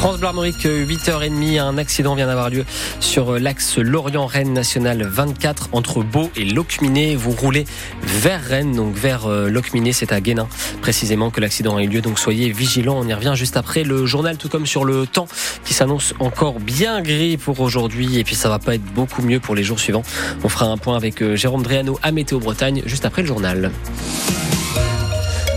France Blarmorique, 8h30, un accident vient d'avoir lieu sur l'axe Lorient-Rennes national 24 entre Beau et Locminé. Vous roulez vers Rennes, donc vers euh, Locminé, c'est à Guénin précisément que l'accident a eu lieu. Donc soyez vigilants, on y revient juste après le journal, tout comme sur le temps qui s'annonce encore bien gris pour aujourd'hui. Et puis ça va pas être beaucoup mieux pour les jours suivants. On fera un point avec euh, Jérôme Dréano à Météo Bretagne juste après le journal.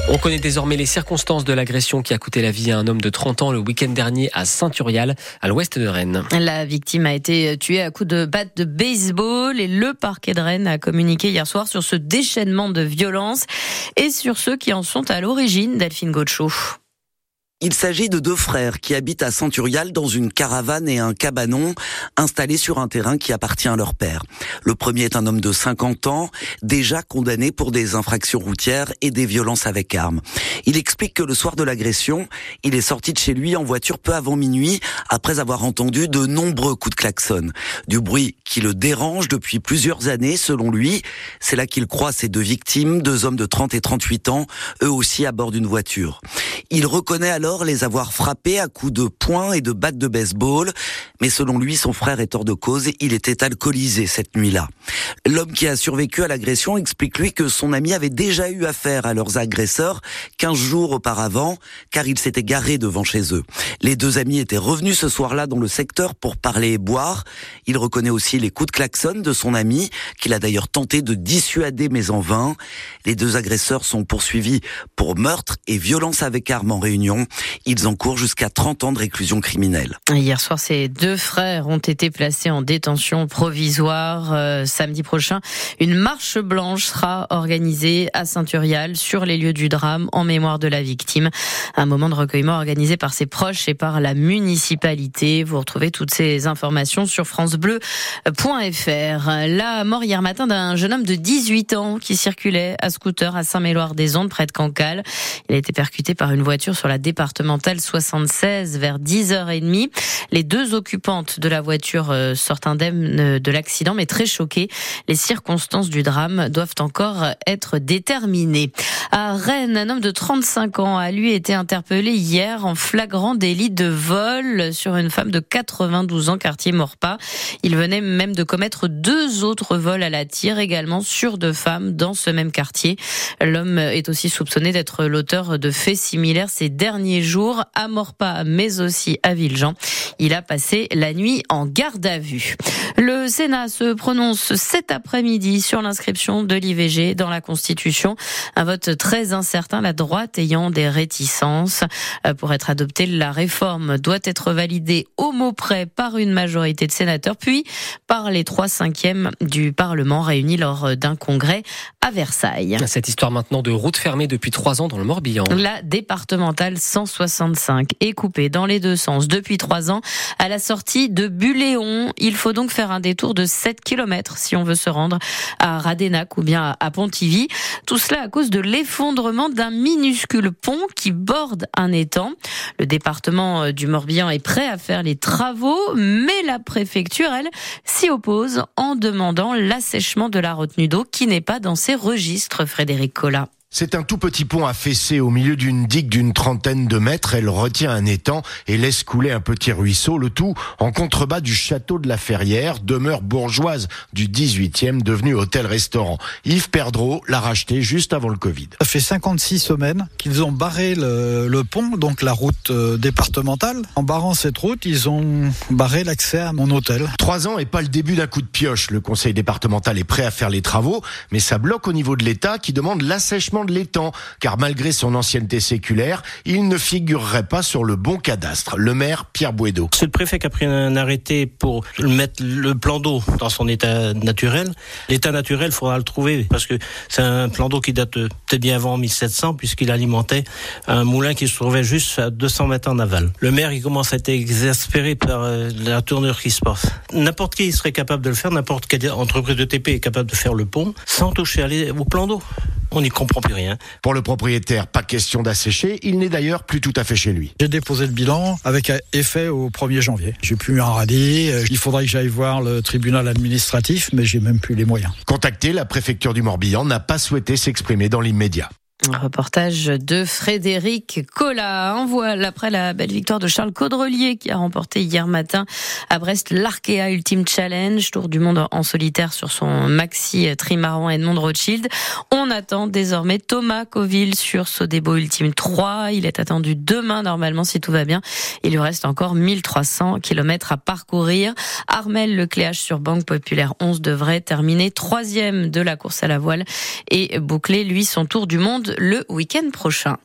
On connaît désormais les circonstances de l'agression qui a coûté la vie à un homme de 30 ans le week-end dernier à Saint-Urial, à l'ouest de Rennes. La victime a été tuée à coups de batte de baseball et le parquet de Rennes a communiqué hier soir sur ce déchaînement de violence et sur ceux qui en sont à l'origine, Delphine Gaucho. Il s'agit de deux frères qui habitent à Centurial dans une caravane et un cabanon installés sur un terrain qui appartient à leur père. Le premier est un homme de 50 ans, déjà condamné pour des infractions routières et des violences avec armes. Il explique que le soir de l'agression, il est sorti de chez lui en voiture peu avant minuit après avoir entendu de nombreux coups de klaxon. Du bruit qui le dérange depuis plusieurs années selon lui. C'est là qu'il croit ses deux victimes, deux hommes de 30 et 38 ans, eux aussi à bord d'une voiture. Il reconnaît alors les avoir frappés à coups de poing et de batte de baseball, mais selon lui, son frère est hors de cause, il était alcoolisé cette nuit-là. L'homme qui a survécu à l'agression explique lui que son ami avait déjà eu affaire à leurs agresseurs 15 jours auparavant, car il s'était garé devant chez eux. Les deux amis étaient revenus ce soir-là dans le secteur pour parler et boire. Il reconnaît aussi les coups de klaxon de son ami, qu'il a d'ailleurs tenté de dissuader mais en vain. Les deux agresseurs sont poursuivis pour meurtre et violence avec arme en réunion. Ils encourent jusqu'à 30 ans de réclusion criminelle. Hier soir, ces deux frères ont été placés en détention provisoire. Euh, samedi prochain, une marche blanche sera organisée à Saint-Urial sur les lieux du drame en mémoire de la victime. Un moment de recueillement organisé par ses proches et par la municipalité. Vous retrouvez toutes ces informations sur francebleu.fr. La mort hier matin d'un jeune homme de 18 ans qui circulait à scooter à Saint-Méloire-des-Ondes près de Cancale. Il a été percuté par une voiture sur la départementale 76 vers 10h30. Les deux de la voiture euh, sortent indemnes de l'accident, mais très choquées. Les circonstances du drame doivent encore être déterminées. À Rennes, un homme de 35 ans a lui été interpellé hier en flagrant délit de vol sur une femme de 92 ans, quartier Morpa. Il venait même de commettre deux autres vols à la tire, également sur deux femmes dans ce même quartier. L'homme est aussi soupçonné d'être l'auteur de faits similaires ces derniers jours à Morpa, mais aussi à Villejean. Il a passé la nuit en garde à vue. Le Sénat se prononce cet après-midi sur l'inscription de l'IVG dans la Constitution. Un vote très incertain, la droite ayant des réticences. Euh, pour être adoptée, la réforme doit être validée au mot près par une majorité de sénateurs, puis par les trois cinquièmes du Parlement réunis lors d'un congrès à Versailles. Cette histoire maintenant de route fermée depuis trois ans dans le Morbihan. La départementale 165 est coupée dans les deux sens depuis trois ans à la sortie de Buléon. Il faut donc faire un détour de 7 km si on veut se rendre à Radenac ou bien à Pontivy. Tout cela à cause de l'effondrement d'un minuscule pont qui borde un étang. Le département du Morbihan est prêt à faire les travaux, mais la préfecture, elle, s'y oppose en demandant l'assèchement de la retenue d'eau qui n'est pas dans ses registres, Frédéric Collat. C'est un tout petit pont affaissé au milieu d'une digue d'une trentaine de mètres. Elle retient un étang et laisse couler un petit ruisseau, le tout en contrebas du château de la Ferrière, demeure bourgeoise du 18e, devenue hôtel-restaurant. Yves Perdreau l'a racheté juste avant le Covid. Ça fait 56 semaines qu'ils ont barré le, le, pont, donc la route euh, départementale. En barrant cette route, ils ont barré l'accès à mon hôtel. Trois ans et pas le début d'un coup de pioche. Le conseil départemental est prêt à faire les travaux, mais ça bloque au niveau de l'État qui demande l'assèchement de l'étang, car malgré son ancienneté séculaire, il ne figurerait pas sur le bon cadastre. Le maire Pierre Bouedo. C'est le préfet qui a pris un arrêté pour mettre le plan d'eau dans son état naturel. L'état naturel, il faudra le trouver, parce que c'est un plan d'eau qui date peut-être bien avant 1700, puisqu'il alimentait un moulin qui se trouvait juste à 200 mètres en aval. Le maire, il commence à être exaspéré par euh, la tournure qui se passe. N'importe qui serait capable de le faire, n'importe quelle entreprise de TP est capable de faire le pont sans toucher au plan d'eau on n'y comprend plus rien. Pour le propriétaire, pas question d'assécher. Il n'est d'ailleurs plus tout à fait chez lui. J'ai déposé le bilan avec effet au 1er janvier. J'ai plus un radis. Il faudrait que j'aille voir le tribunal administratif, mais j'ai même plus les moyens. Contacté, la préfecture du Morbihan n'a pas souhaité s'exprimer dans l'immédiat. Un reportage de Frédéric Collat. En voile après la belle victoire de Charles Caudrelier qui a remporté hier matin à Brest l'Arkea Ultimate Challenge, tour du monde en solitaire sur son maxi trimaran Edmond Rothschild. On attend désormais Thomas Coville sur Sodebo Ultime 3. Il est attendu demain normalement si tout va bien. Il lui reste encore 1300 km à parcourir. Armel Lecléache sur Banque Populaire 11 devrait terminer troisième de la course à la voile et boucler lui son tour du monde le week-end prochain.